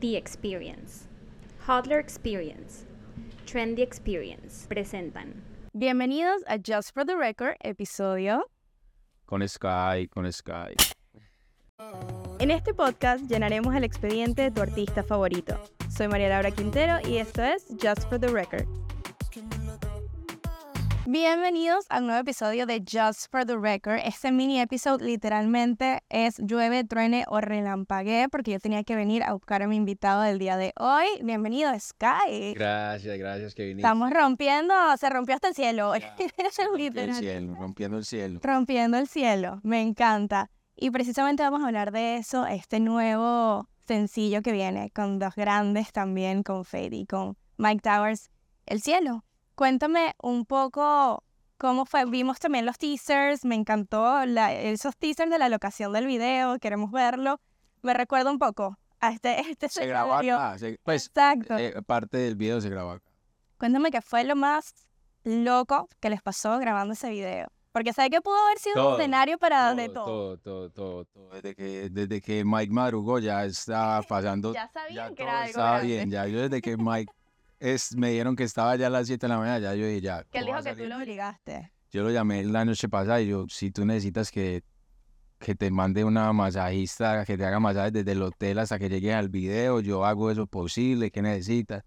The Experience, Hodler Experience, Trendy Experience presentan. Bienvenidos a Just for the Record, episodio. Con Sky, con Sky. En este podcast llenaremos el expediente de tu artista favorito. Soy María Laura Quintero y esto es Just for the Record. Bienvenidos a un nuevo episodio de Just for the Record. Este mini episodio literalmente es llueve, truene o relampaguee porque yo tenía que venir a buscar a mi invitado del día de hoy. Bienvenido, Sky. Gracias, gracias que viniste. Estamos rompiendo, se rompió hasta el cielo hoy. Rompiendo el cielo, rompiendo el cielo. Rompiendo el cielo, me encanta. Y precisamente vamos a hablar de eso, este nuevo sencillo que viene con dos grandes también, con Fade y con Mike Towers, El Cielo. Cuéntame un poco cómo fue. Vimos también los teasers, me encantó la- esos teasers de la locación del video, queremos verlo. Me recuerda un poco a este, este Se grabó acá. se- pues Exacto. eh, parte del video se grabó acá. Cuéntame qué fue lo más loco que les pasó grabando ese video. Porque sé que pudo haber sido un Todo, escenario para de todo. todo, todo, todo, todo. Desde que, desde que Mike madrugó ya estaba pasando. Ya sabían que todo era algo estaba grande. bien. Ya yo desde que Mike es, me dieron que estaba ya a las 7 de la mañana, ya yo dije ya. Que él ¿cómo va dijo que tú lo obligaste. Yo lo llamé la noche pasada y yo, si tú necesitas que, que te mande una masajista, que te haga masajes desde el hotel hasta que llegues al video, yo hago eso posible, ¿qué necesitas?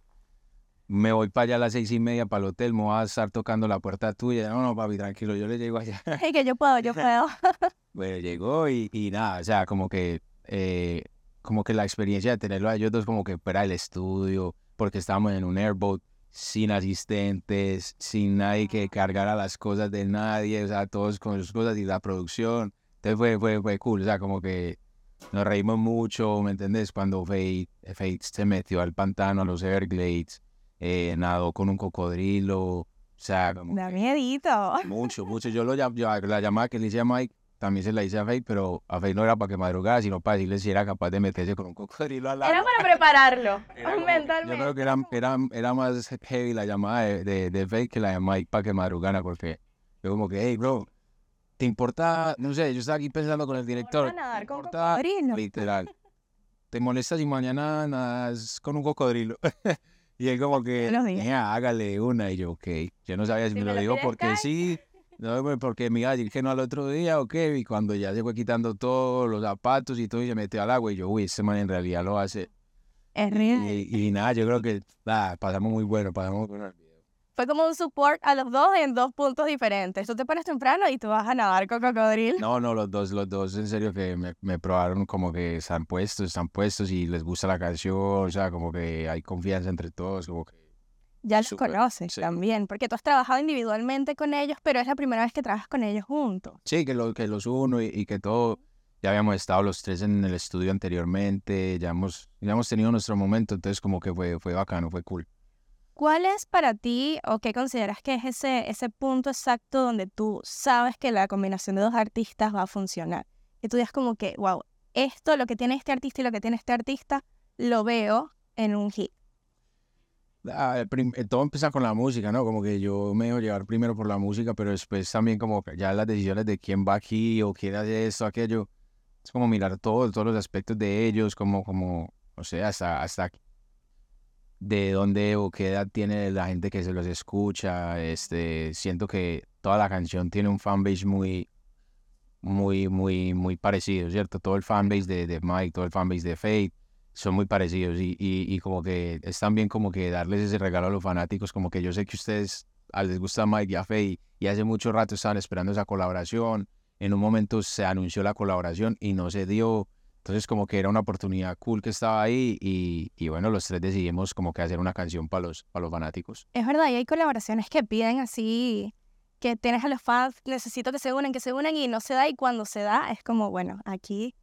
Me voy para allá a las seis y media para el hotel, me voy a estar tocando la puerta tuya. No, no, papi, tranquilo, yo le llego allá. Es que yo puedo, yo puedo. Bueno, llegó y, y nada, o sea, como que, eh, como que la experiencia de tenerlo a ellos dos como que fuera el estudio, porque estábamos en un airboat sin asistentes, sin nadie que cargara las cosas de nadie, o sea, todos con sus cosas y la producción. Entonces fue, fue, fue cool, o sea, como que nos reímos mucho, ¿me entendés? Cuando Fate, Fate se metió al pantano, a los Everglades, eh, nadó con un cocodrilo, o sea, como Da miedito. mucho, mucho. Yo, lo, yo la llamada que le hice a Mike también se la hice a Faye, pero a Faye no era para que madrugara, sino para decirle si era capaz de meterse con un cocodrilo al Era agua. para prepararlo Era mentalmente. Yo creo que era, era, era más heavy la llamada de, de, de Faye que la de Mike para que madrugara, porque yo como que, hey, bro, ¿te importa? No sé, yo estaba aquí pensando con el director. a nadar ¿te con importa? cocodrilo? Literal. ¿Te molesta si mañana nadas con un cocodrilo? y él como que. "Ea, hágale una. Y yo, ok. Yo no sabía si Si me me lo pides, porque sí, no, porque me iba a decir que no al otro día, ok. Y cuando ya fue quitando todos los zapatos y todo y se metió al agua, y yo, uy, este man en realidad lo hace. Es real. Y, y nada, yo creo que ah, pasamos muy bueno, pasamos muy bueno. Fue como un support a los dos en dos puntos diferentes. Tú te pones temprano y tú vas a nadar con cocodrilo. No, no, los dos, los dos, en serio que me, me probaron como que están puestos, están puestos y les gusta la canción, o sea, como que hay confianza entre todos, como que... Ya los Súper, conoces sí. también, porque tú has trabajado individualmente con ellos, pero es la primera vez que trabajas con ellos juntos. Sí, que, lo, que los uno y, y que todo, ya habíamos estado los tres en el estudio anteriormente, ya hemos, ya hemos tenido nuestro momento, entonces como que fue, fue bacano, fue cool. ¿Cuál es para ti o qué consideras que es ese, ese punto exacto donde tú sabes que la combinación de dos artistas va a funcionar? Que tú digas como que, wow, esto, lo que tiene este artista y lo que tiene este artista, lo veo en un hit. Ah, eh, todo empieza con la música, ¿no? Como que yo me dejo llevar primero por la música, pero después también como ya las decisiones de quién va aquí o quién hace esto, aquello, es como mirar todo, todos los aspectos de ellos, como, como, o sea, hasta, hasta de dónde o qué edad tiene la gente que se los escucha, este, siento que toda la canción tiene un fanbase muy, muy, muy, muy parecido, ¿cierto? Todo el fanbase de, de Mike, todo el fanbase de Faith, son muy parecidos y, y, y como que es también como que darles ese regalo a los fanáticos, como que yo sé que ustedes a les gusta Mike y a Faye y hace mucho rato estaban esperando esa colaboración, en un momento se anunció la colaboración y no se dio, entonces como que era una oportunidad cool que estaba ahí y, y bueno, los tres decidimos como que hacer una canción para los, para los fanáticos. Es verdad, y hay colaboraciones que piden así, que tienes a los fans, necesito que se unan, que se unan y no se da, y cuando se da es como, bueno, aquí.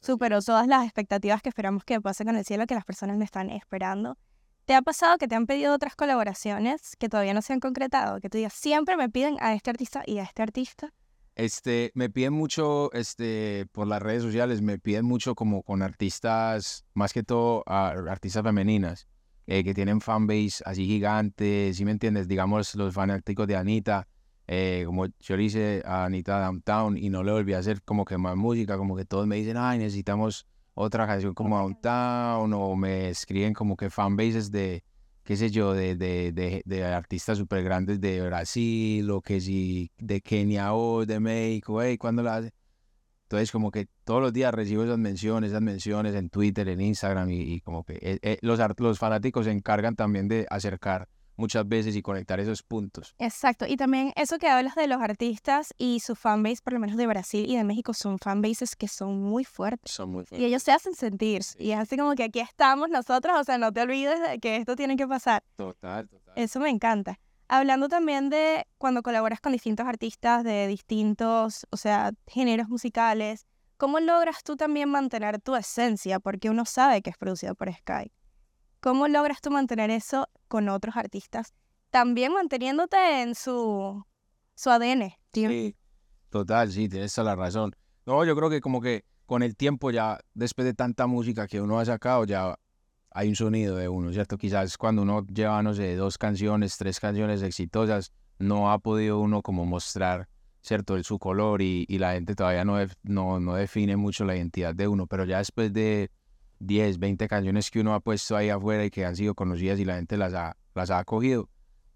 Superó todas las expectativas que esperamos que pase con el cielo, que las personas me están esperando. ¿Te ha pasado que te han pedido otras colaboraciones que todavía no se han concretado? Que tú digas, siempre me piden a este artista y a este artista. Este, me piden mucho, este, por las redes sociales, me piden mucho como con artistas, más que todo artistas femeninas, eh, que tienen fanbase así gigantes, ¿sí me entiendes? Digamos, los fanáticos de Anita, eh, como yo le hice a Anita Downtown y no le volví a hacer como que más música, como que todos me dicen, ay, necesitamos otra canción como Downtown o me escriben como que fanbases de, qué sé yo, de, de, de, de artistas súper grandes de Brasil o que si de Kenia o de México, hey, ¿cuándo la hace? Entonces como que todos los días recibo esas menciones, esas menciones en Twitter, en Instagram y, y como que eh, eh, los, los fanáticos se encargan también de acercar muchas veces y conectar esos puntos. Exacto, y también eso que hablas de los artistas y su fanbase, por lo menos de Brasil y de México, son fanbases que son muy fuertes. Son muy Y ellos se hacen sentir. Sí. Y es así como que aquí estamos nosotros, o sea, no te olvides de que esto tiene que pasar. Total, total. Eso me encanta. Hablando también de cuando colaboras con distintos artistas de distintos, o sea, géneros musicales, ¿cómo logras tú también mantener tu esencia? Porque uno sabe que es producido por Sky. ¿Cómo logras tú mantener eso con otros artistas? También manteniéndote en su, su ADN. tío. Sí, total, sí, tienes toda la razón. No, yo creo que como que con el tiempo ya, después de tanta música que uno ha sacado, ya hay un sonido de uno, ¿cierto? Quizás cuando uno lleva, no sé, dos canciones, tres canciones exitosas, no ha podido uno como mostrar, ¿cierto? Su color y, y la gente todavía no, no, no define mucho la identidad de uno, pero ya después de 10, 20 canciones que uno ha puesto ahí afuera y que han sido conocidas y la gente las ha, las ha acogido,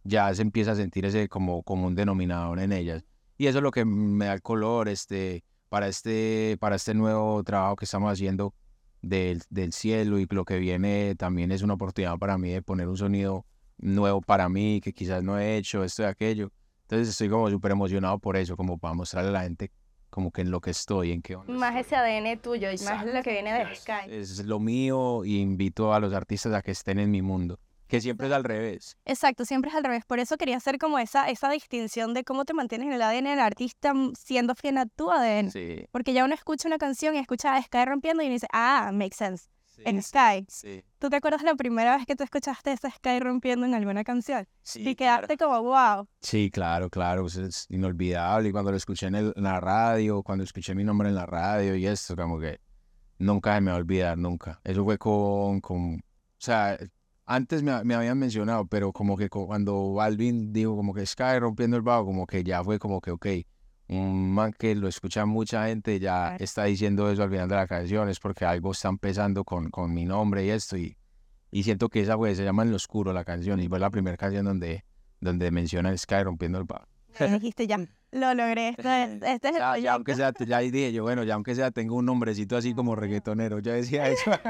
ya se empieza a sentir ese como, como un denominador en ellas. Y eso es lo que me da el color este, para, este, para este nuevo trabajo que estamos haciendo del, del cielo y lo que viene también es una oportunidad para mí de poner un sonido nuevo para mí que quizás no he hecho, esto y aquello. Entonces estoy como súper emocionado por eso, como para mostrarle a la gente como que en lo que estoy, en qué onda Más estoy. ese ADN tuyo y más lo que viene de Es- Sky. Es lo mío y invito a los artistas a que estén en mi mundo, que siempre es al revés. Exacto, siempre es al revés. Por eso quería hacer como esa, esa distinción de cómo te mantienes en el ADN del artista mm, siendo fiel a tu ADN. Sí, Porque ya uno escucha una canción y escucha a Sky rompiendo y uno dice, ah, makes sense. Sí, En Sky. sí, ¿Tú te acuerdas la primera vez que tú escuchaste esa Sky rompiendo en alguna canción? sí, y claro. quedaste como, wow. Sí, claro, claro, pues es inolvidable. Y cuando lo escuché en, el- en la radio, cuando escuché mi nombre en la radio y esto, como que nunca se me va a olvidar, nunca. Eso fue con, con o sea, antes me, me habían mencionado, pero como que cu- cuando Balvin dijo como que Sky rompiendo el bajo, como que ya fue como que, ok, un man que lo escucha mucha gente ya está diciendo eso al final de la canción, es porque algo está empezando con, con mi nombre y esto, y, y siento que esa fue, se llama En lo oscuro la canción, y fue la primera canción donde, donde menciona Sky rompiendo el. Y dijiste, ya, lo logré. Este es, este es el Ya, ya aunque proyecto". sea, ya dije yo, bueno, ya aunque sea, tengo un nombrecito así como reggaetonero. Yo decía eso. Eso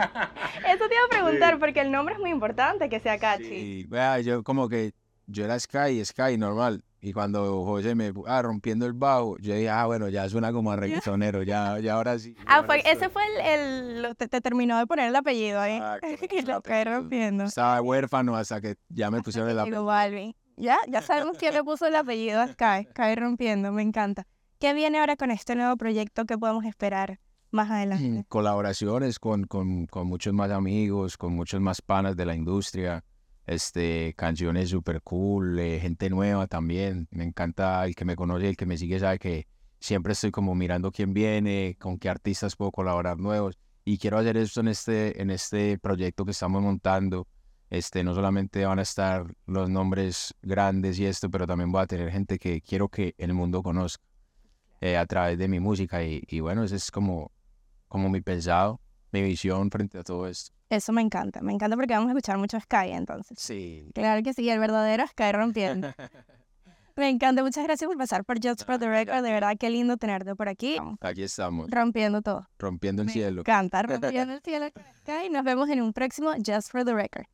te iba a preguntar, porque el nombre es muy importante que sea catchy. Sí, vea, yo como que yo era Sky, Sky normal. Y cuando José me ah, rompiendo el bajo, yo dije, ah, bueno, ya suena como a reggaetonero, ya, ya ahora sí. ya Ah, ahora fue, ese fue el, el- lo- te, te terminó de poner el apellido ahí. Exacto, y el lo caí rompiendo. Estaba huérfano hasta que ya me pusieron el apellido. Balvin. Ya, ya sabemos quién le puso el apellido a Sky. Sky rompiendo, me encanta. ¿Qué viene ahora con este nuevo proyecto que podemos esperar más adelante? Colaboraciones con, con, con muchos más amigos, con muchos más panas de la industria. Este, canciones super cool, eh, gente nueva también. Me encanta el que me conoce, el que me sigue sabe que siempre estoy como mirando quién viene, con qué artistas puedo colaborar nuevos. Y quiero hacer esto en este, en este proyecto que estamos montando. Este, no solamente van a estar los nombres grandes y esto, pero también voy a tener gente que quiero que el mundo conozca eh, a través de mi música. Y, y bueno, ese es como, como mi pensado, mi visión frente a todo esto. Eso me encanta, me encanta porque vamos a escuchar mucho Sky entonces. Sí. Claro que sí, el verdadero Sky rompiendo. Me encanta, muchas gracias por pasar por Just for the Record, de verdad qué lindo tenerte por aquí, Aquí estamos, rompiendo todo. rompiendo el Me cielo. encanta, rompiendo el cielo con Sky. Nos vemos en un próximo Just for the Record.